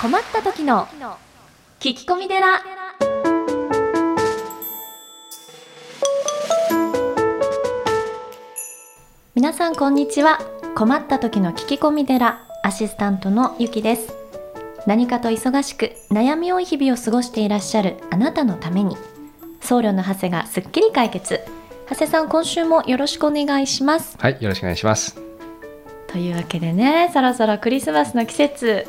困った時の聞き込み寺。皆さんこんにちは。困った時の聞き込み寺アシスタントのゆきです。何かと忙しく悩み多い日々を過ごしていらっしゃるあなたのために。僧侶の長谷がすっきり解決。長谷さん今週もよろしくお願いします。はい、よろしくお願いします。というわけでねそろそろクリスマスの季節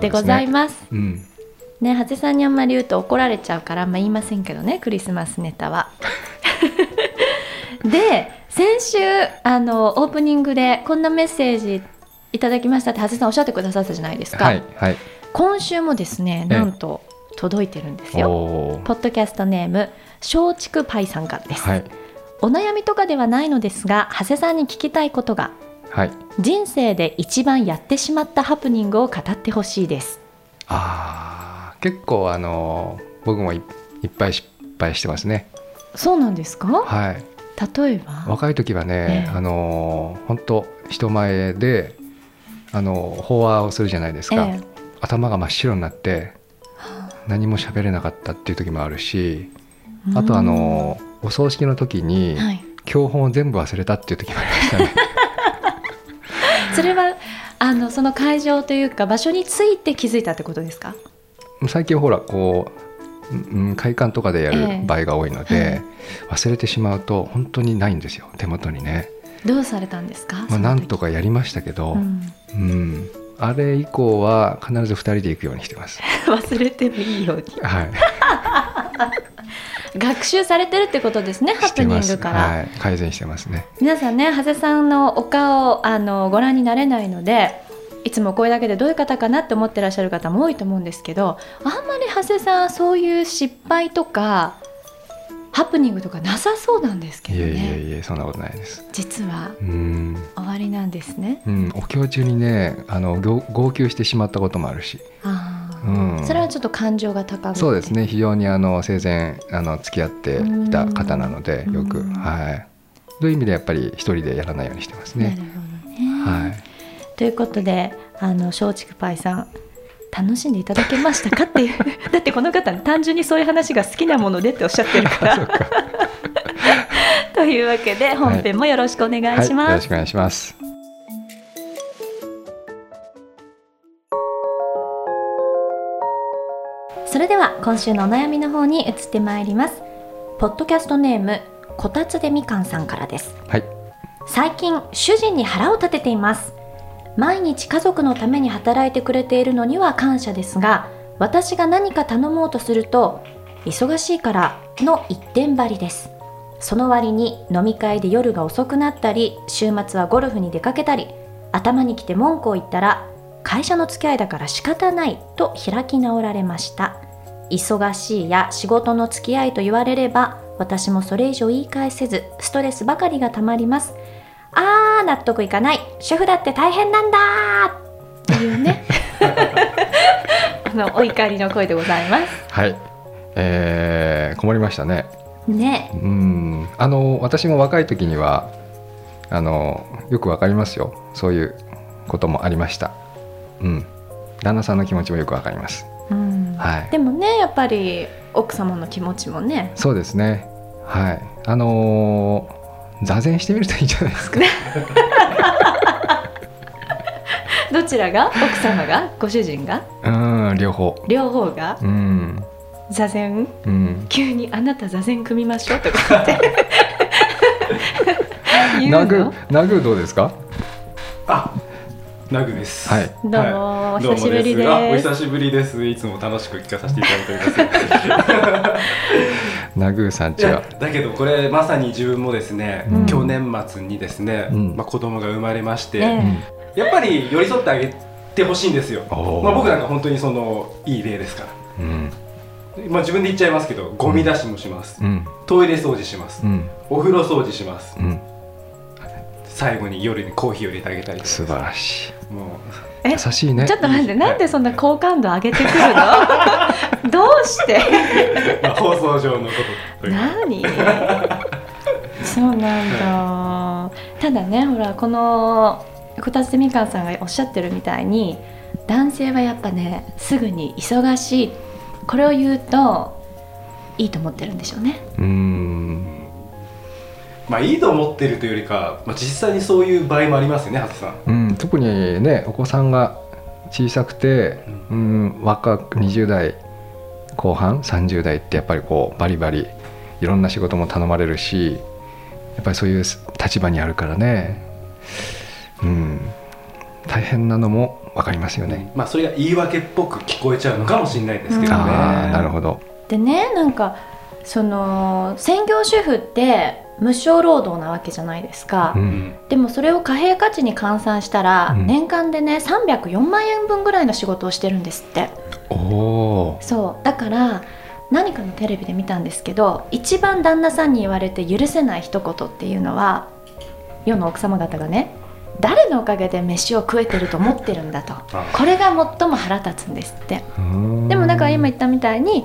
でございまますす。うん、ね、長谷さんにあんまり言うと怒られちゃうから、まあ、言いませんけどねクリスマスネタは。で先週あのオープニングでこんなメッセージいただきましたって長谷さんおっしゃってくださったじゃないですか、はい、はい。今週もですねええなんと届いてるんですよ。ポッドキャストネーム松竹パイさんからです、はい、お悩みとかではないのですが長谷さんに聞きたいことがはい。人生で一番やってしまったハプニングを語ってほしいですああ、結構あのー僕もいいっぱい失敗してますね。そうなんですか？はい。例えば？若い時はね、ええあのー本当人前であのー法話をするじゃないですか。ええ頭が真っ白になって何も喋れなかったっていう時もあるし、あとあのーお葬式の時にはい、教本を全部忘れたっていう時もありましたね。それはあのその会場というか場所について気づいたってことですか？最近ほらこう、うん、会館とかでやええ。る場合が多いので、忘れてしまうと本当にないんですよ手元にね、どうされたんですか、まあ、なんとかやりましたけど、ううん。ん。あれ以降は必ず2人で行くようにしてます。忘れてもいいように。はい、学習されてるってことですねハプニ。ングから、はい、改善してますね。皆さんね長谷さんのお顔あのご覧になれないのでいつもこれだけでどういう方かなって思ってらっしゃる方も多いと思うんですけどあんまり長谷さんそういう失敗とかハプニングとかなさそうなんですけどいえいえねいえそんなことないです。実はうん、終わりなんですね。うん、お経中にねあの号号泣してしまったこともあるし、あーうんそれはちょっと感情が高そうですね非常にあの生前あの付き合っていた方なのでうんよくうんはいという意味でやっぱり一人でやらないようにしてますね。なるほどね。はい。ということであの松竹パイさん楽しんでいただけましたかっていう だってこの方単純にそういう話が好きなものでっておっしゃってるから。というわけで本編もよろしくお願いはい、よします。ろしくお願いします。れでは今週のお悩みの方に移ってまいります。ポッドキャストネームこたつでみかんさんからです。はい。最近主人に腹を立てています毎日家族のために働いてくれているのには感謝ですが私が何か頼もうとすると忙しいからの一点張りですその割に飲み会で夜が遅くなったり週末はゴルフに出かけたり頭にきて文句を言ったら会社の付き合いだから仕方ないと開き直られました忙しいや仕事の付き合いと言われれば私もそれ以上言い返せずストレスばかりがたまりますあー納得いかない主婦だって大変なんだーっていうね あのお怒りの声でございますはい。えー、困りましたね。ねうん。あの私も若い時にはあのよくわかりますよ。そういうこともありました。うん。旦那さんの気持ちもよくわかります。うんはい。でもねやっぱり奥様の気持ちもねそうですね。はい。あのー座禅してみるといいんじゃないですか。どちらが？奥様が？ご主人が？うん、両方。両方が？うん。座禅？うん。急に「あなた座禅組みましょう」とか言って 言う殴の殴どうですか？あ、ナグです。はい。どうも、おどうも久しぶりですあおです久しぶりです。いつも楽しく聞かさせていただいております。殴さんいやちは。だけどこれまさに自分もですね、うん去年末にですね、うんまあ子供が生まれまして、ねやっぱり寄り添ってあげてほしいんですよ。まあ僕なんか本当にそのいい例ですから。うん。まあ自分で言っちゃいますけど、ゴミ出しもします。うん。トイレ掃除します。うん。お風呂掃除します。うん。最後に夜にコーヒーを入れてあげたり。素晴らしい。もえ優しいね。ちょっと待って、なんでそんな好感度上げてくるの？どうして？う、まあ、放送上のこと。何？そうなんだ。ただねほらこのこたつみかんさんがおっしゃってるみたいに男性はやっぱねすぐに忙しい。これを言うといいと思ってるんでしょうね。うーん。まあいいと思ってるというよりか、まあ、実際にそういう場合もありますよね、長谷さん。うん、特にねお子さんが小さくて、うん、若く20代後半30代ってやっぱりこうバリバリいろんな仕事も頼まれるしやっぱりそういう立場にあるからね、うん、大変なのも分かりますよね。まあそれが言い訳っぽく聞こえちゃうのかもしれないですけどね。ああなるほど。でねなんかその専業主婦って無償労働なわけじゃないですか、ううん。んでもそれを貨幣価値に換算したら、うん。年間でね304万円分ぐらいの仕事をしてるんですって。そう。だから何かのテレビで見たんですけど一番旦那さんに言われて許せない一言っていうのは世の奥様方がね誰のおかげで飯を食えてると思ってるんだと。あ。これが最も腹立つんですって。でもだから今言ったみたいに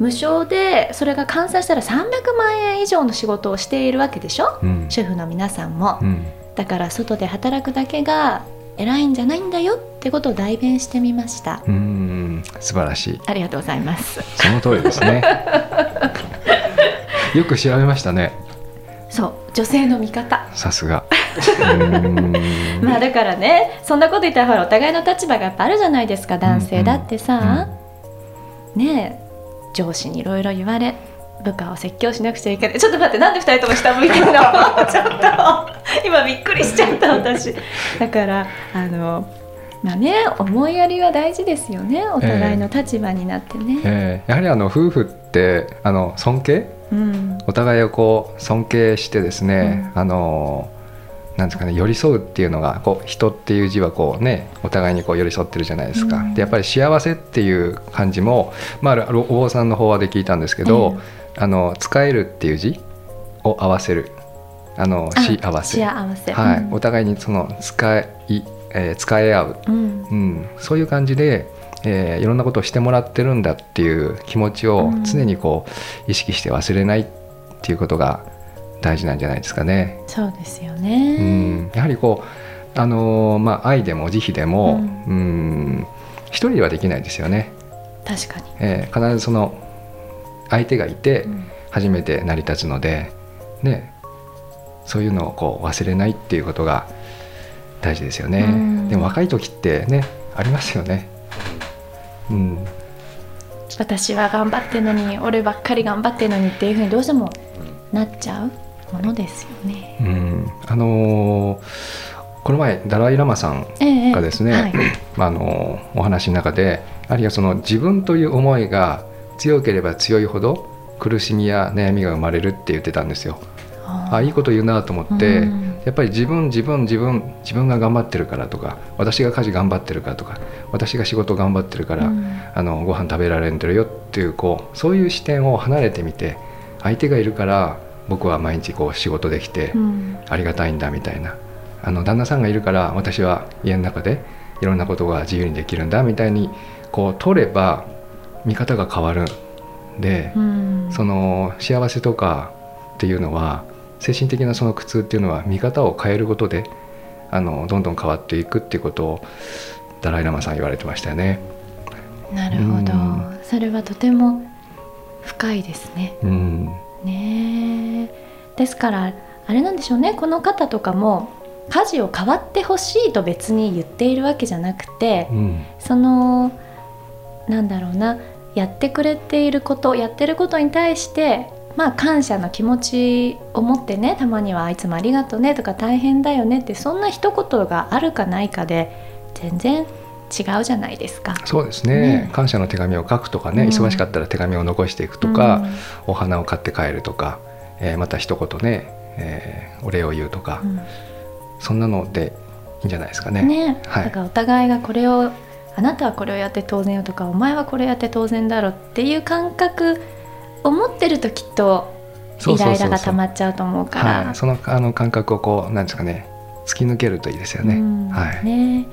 無償でそれが換算したら300万円以上の仕事をしているわけでしょ？うん。主婦の皆さんも。うん。だから外で働くだけが偉いんじゃないんだよってことを代弁してみました。うーん。素晴らしい。ありがとうございます。その通りですね。よく調べましたね。そう。女性の味方。さすが。まあだからねそんなこと言ったらほらお互いの立場がやっぱあるじゃないですか男性だってさ、ねえ上司にいろいろ言われ部下を説教しなくちゃいけない。ちょっと待ってなんで2人とも下向いてるの？ちょっと。今びっくりしちゃった私。だからあのまあね思いやりは大事ですよね。お互いの立場になってね、えーやはりあの夫婦ってあの尊敬？うん。お互いをこう尊敬してですね、あのなんですかね寄り添うっていうのがこう人っていう字はこうねお互いにこう寄り添ってるじゃないですか、うん。でやっぱり幸せっていう漢字も、まあ、お坊さんの法話で聞いたんですけど、あの使えるっていう字を合わせる。あのあ幸せ。幸せ。はい。うん。お互いにその使い、えー使い合う。うん。うん、そういう感じで、えーいろんなことをしてもらってるんだっていう気持ちをうん。常にこう意識して忘れないっていうことが大事なんじゃないですかね。そうですようね、ん、やはりこう、あのーまあ、愛でも慈悲でも、ううん、一人ではできないですよね。確かに、えー必ずその相手がいてうん。初めて成り立つので、ね、そういうのをこう忘れないっていうことが大事ですよね。うん。でも若い時ってねありますよね。うん、私は頑張ってんのに俺ばっかり頑張ってんのにっていうふうにどうしてもなっちゃうものですよね。うん、あのーこの前ダライ・ラマさんええがですね、はい。まああのお話の中であるいはその自分という思いが強ければ強いほど苦しみや悩みが生まれるって言ってたんですよ。あいいこと言うなと思って、うん。やっぱり自分自分自分自分が頑張ってるからとか私が家事頑張ってるからとか私が仕事頑張ってるから、うん。あのご飯食べられてるよっていうこうそういう視点を離れてみて相手がいるから僕は毎日こう仕事できてうん。ありがたいんだみたいな。あの旦那さんがいるから私は家の中でいろんなことが自由にできるんだみたいにこう取れば見方が変わるんで、うん。その幸せとかっていうのは精神的なその苦痛っていうのは見方を変えることであのどんどん変わっていくっていうことをダライ・ラマさん言われてましたよね。なるほど。うん。それはとても深いですね。うん。ねえですからあれなんでしょうね。この方とかも家事を変わってほしいと別に言っているわけじゃなくてうん。そのなんだろうなやってくれていることやってることに対してまあ感謝の気持ちを持ってねたまには「あいつもありがとうね」とか「大変だよね」ってそんな一言があるかないかで全然違うじゃないですか。そうですね。ね。感謝の手紙を書くとかね、うん。忙しかったら手紙を残していくとか、お花を買って帰るとか、えーまた一言ね、えーお礼を言うとか、うん。そんなのでいいんじゃないですかね。ね、はい。だからお互いがこれをあなたはこれをやって当然よとかお前はこれやって当然だろっていう感覚を持ってるときっとイライラが溜まっちゃうと思うから。はい、そのあの感覚をこうなんですかね。突き抜けるといいですよね。うん。はい。ね。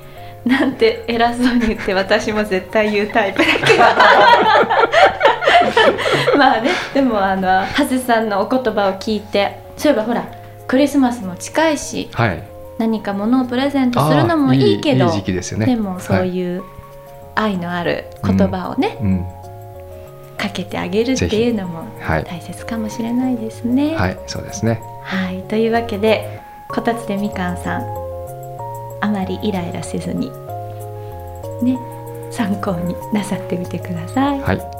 なんて偉そうに言って私も絶対言うタイプだけど まあねでもあのハゼさんのお言葉を聞いてそういえばほらクリスマスも近いしはい。何か物をプレゼントするのもいいけどいいいい時期ですよね。でもそうい。う愛のある言葉をね、うん。かけてあげるっていうのもはい。大切かもしれないですね。はいそうですね。はい、というわけでこたつでみかんさんあまりイライラせずにね参考になさってみてください。はい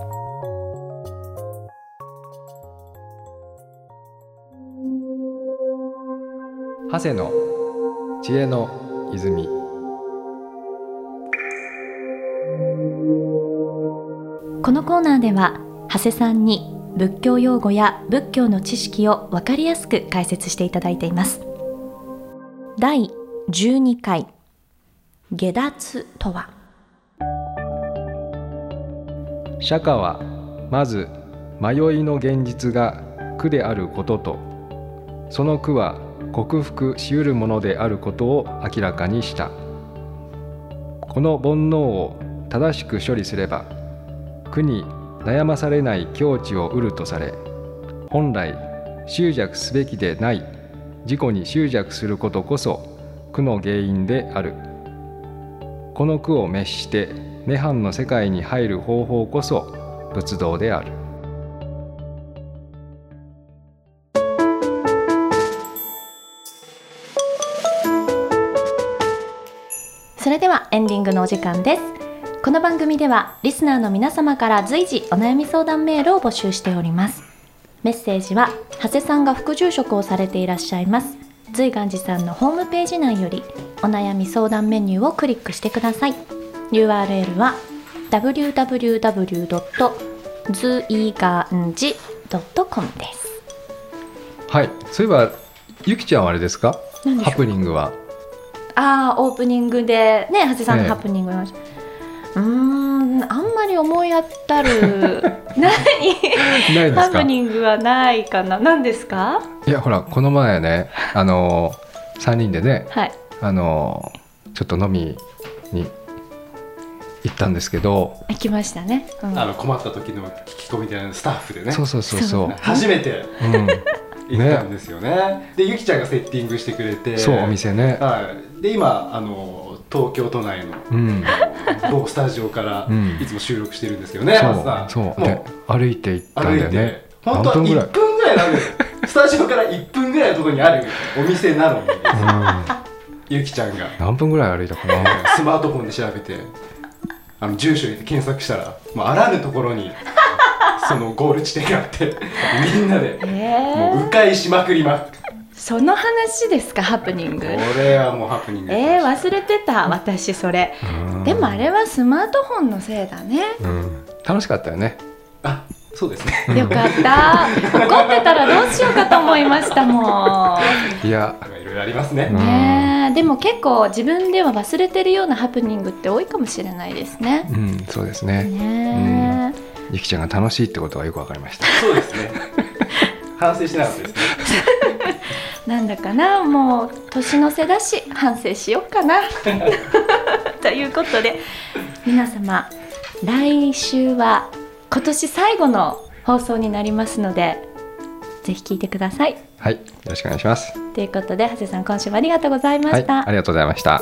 長谷の知恵の泉。このコーナーでは長谷さんに仏教用語や仏教の知識を分かりやすく解説していただいています。第12回下脱とは？釈迦はまず迷いの現実が苦であることとその苦は克服しうるものであることを明らかにした。この煩悩を正しく処理すれば苦に悩まされない境地を得るとされ本来執着すべきでない自己に執着することこそ苦の原因である。この苦を滅して涅槃の世界に入る方法こそ仏道である。それではエンディングのお時間です。この番組ではリスナーの皆様から随時お悩み相談メールを募集しております。メッセージは長谷さんが副住職をされていらっしゃいます。随願寺さんのホームページ内よりお悩み相談メニューをクリックしてください。URL は www.zuiganji.com です。はい。そういえばゆきちゃんはあれですか？ハプニングは？ああオープニングでね長谷さんのええ。ハプニングの話、うーんあんまり思い当たる。何？ないですか？ハプニングはないかな。何ですか？いやほらこの前ねあの3人でねはい。あのちょっと飲みに行ったんですけど、行きましたね、うん。あの困った時の聞き込みでスタッフでね。そうそうそう。そう。初めて。うん、行ったんですよね。でゆきちゃんがセッティングしてくれて。そうお店ね。はい。で今あの東京都内のうん。某スタジオからうん。いつも収録してるんですけどね、松さんそう。そう。でも歩いて行ったんだよね。本当は1何分ぐらい？なんです スタジオから1分ぐらいのところにあるお店なのに。うんゆきちゃんが。何分ぐらい歩いたかな。スマートフォンで調べてあの住所入れて検索したらもうあらぬところにそのゴール地点があってみんなでえもう迂回しまくりまくってその話ですかハプニング。これはもうハプニングでえー、忘れてた私それ。うん。でもあれはスマートフォンのせいだね。うん。楽しかったよね。あそうですね。よかった。怒ってたらどうしようかと思いましたもいや。いろいろありますね、ねえ。でも結構自分では忘れてるようなハプニングって多いかもしれないですね。うんそうですね。ねえ、ゆきちゃんが楽しいってことがよくわかりました。そうですね。反省しなかったですね。なんだかなもう年の瀬だし反省しよっかな。ということで皆様来週は今年最後の放送になりますのでぜひ聞いてください。はいよろしくお願いします。ということで長谷さん今週もありがとうございまはいした、ありがとうございました